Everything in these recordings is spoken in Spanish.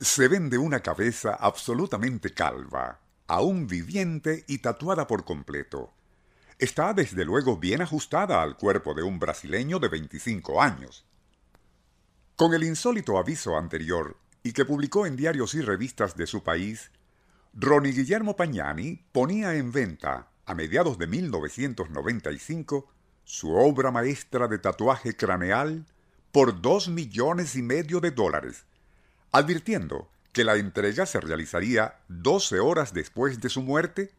Se vende una cabeza absolutamente calva, aún viviente y tatuada por completo. Está desde luego bien ajustada al cuerpo de un brasileño de 25 años. Con el insólito aviso anterior, y que publicó en diarios y revistas de su país, Ronnie Guillermo Pagnani ponía en venta, a mediados de 1995, su obra maestra de tatuaje craneal por dos millones y medio de dólares, advirtiendo que la entrega se realizaría 12 horas después de su muerte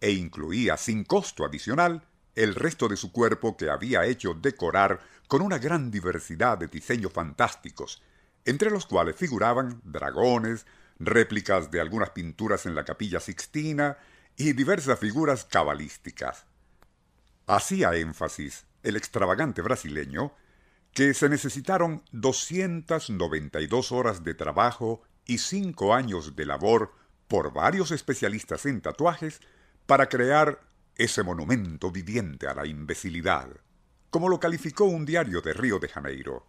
e incluía sin costo adicional el resto de su cuerpo que había hecho decorar con una gran diversidad de diseños fantásticos, entre los cuales figuraban dragones, réplicas de algunas pinturas en la capilla sixtina y diversas figuras cabalísticas. Hacía énfasis el extravagante brasileño que se necesitaron 292 horas de trabajo y 5 años de labor por varios especialistas en tatuajes para crear ese monumento viviente a la imbecilidad, como lo calificó un diario de Río de Janeiro.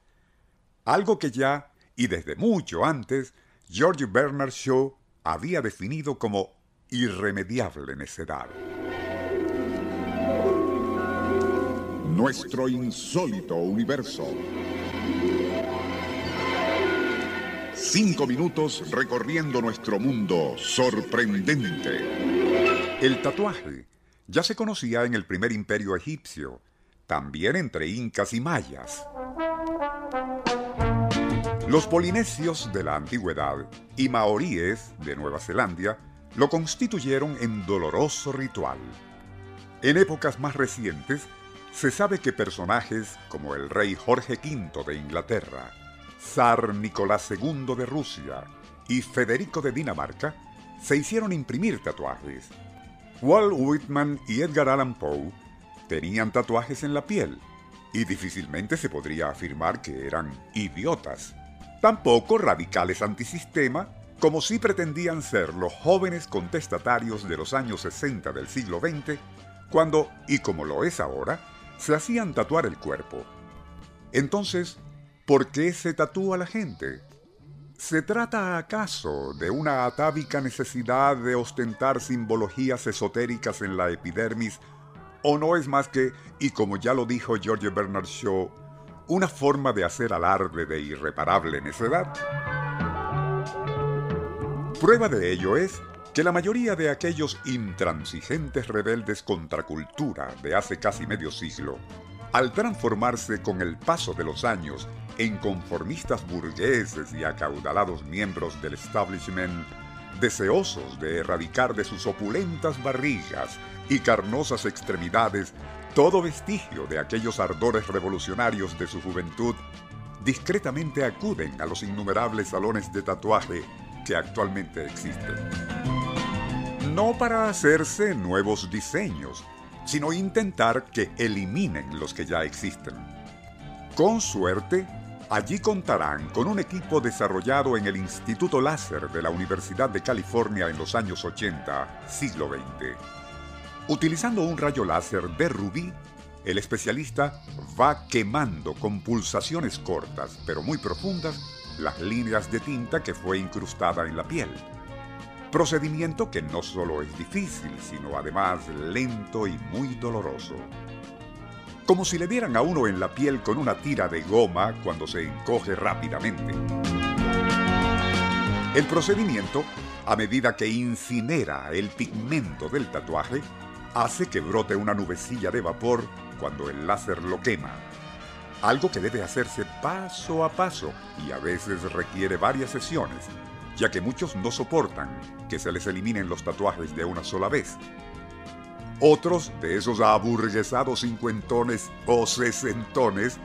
Algo que ya, y desde mucho antes, George Bernard Shaw había definido como irremediable necedad. Nuestro insólito universo. Cinco minutos recorriendo nuestro mundo sorprendente. El tatuaje ya se conocía en el primer imperio egipcio, también entre incas y mayas. Los polinesios de la antigüedad y maoríes de Nueva Zelanda lo constituyeron en doloroso ritual. En épocas más recientes, se sabe que personajes como el rey Jorge V de Inglaterra, zar Nicolás II de Rusia y Federico de Dinamarca se hicieron imprimir tatuajes. Walt Whitman y Edgar Allan Poe tenían tatuajes en la piel y difícilmente se podría afirmar que eran idiotas. Tampoco radicales antisistema, como sí pretendían ser los jóvenes contestatarios de los años 60 del siglo XX, cuando, y como lo es ahora, se hacían tatuar el cuerpo. Entonces, ¿por qué se tatúa la gente? ¿Se trata acaso de una atávica necesidad de ostentar simbologías esotéricas en la epidermis? ¿O no es más que, y como ya lo dijo George Bernard Shaw, una forma de hacer alarde de irreparable necedad? Prueba de ello es que la mayoría de aquellos intransigentes rebeldes contra cultura de hace casi medio siglo, al transformarse con el paso de los años en conformistas burgueses y acaudalados miembros del establishment, deseosos de erradicar de sus opulentas barrigas y carnosas extremidades todo vestigio de aquellos ardores revolucionarios de su juventud, discretamente acuden a los innumerables salones de tatuaje que actualmente existen no para hacerse nuevos diseños, sino intentar que eliminen los que ya existen. Con suerte, allí contarán con un equipo desarrollado en el Instituto Láser de la Universidad de California en los años 80, siglo XX. Utilizando un rayo láser de rubí, el especialista va quemando con pulsaciones cortas pero muy profundas las líneas de tinta que fue incrustada en la piel procedimiento que no solo es difícil, sino además lento y muy doloroso. Como si le dieran a uno en la piel con una tira de goma cuando se encoge rápidamente. El procedimiento, a medida que incinera el pigmento del tatuaje, hace que brote una nubecilla de vapor cuando el láser lo quema. Algo que debe hacerse paso a paso y a veces requiere varias sesiones, ya que muchos no soportan que se les eliminen los tatuajes de una sola vez. Otros de esos aburguesados cincuentones o sesentones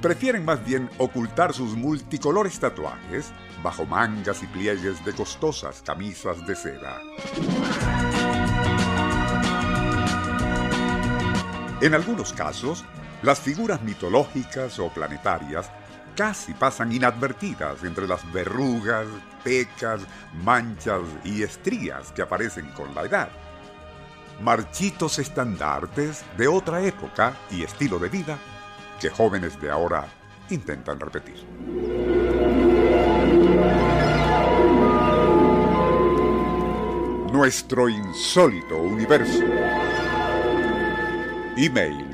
prefieren más bien ocultar sus multicolores tatuajes bajo mangas y pliegues de costosas camisas de seda. En algunos casos, las figuras mitológicas o planetarias casi pasan inadvertidas entre las verrugas, pecas, manchas y estrías que aparecen con la edad. Marchitos estandartes de otra época y estilo de vida que jóvenes de ahora intentan repetir. Nuestro insólito universo. Email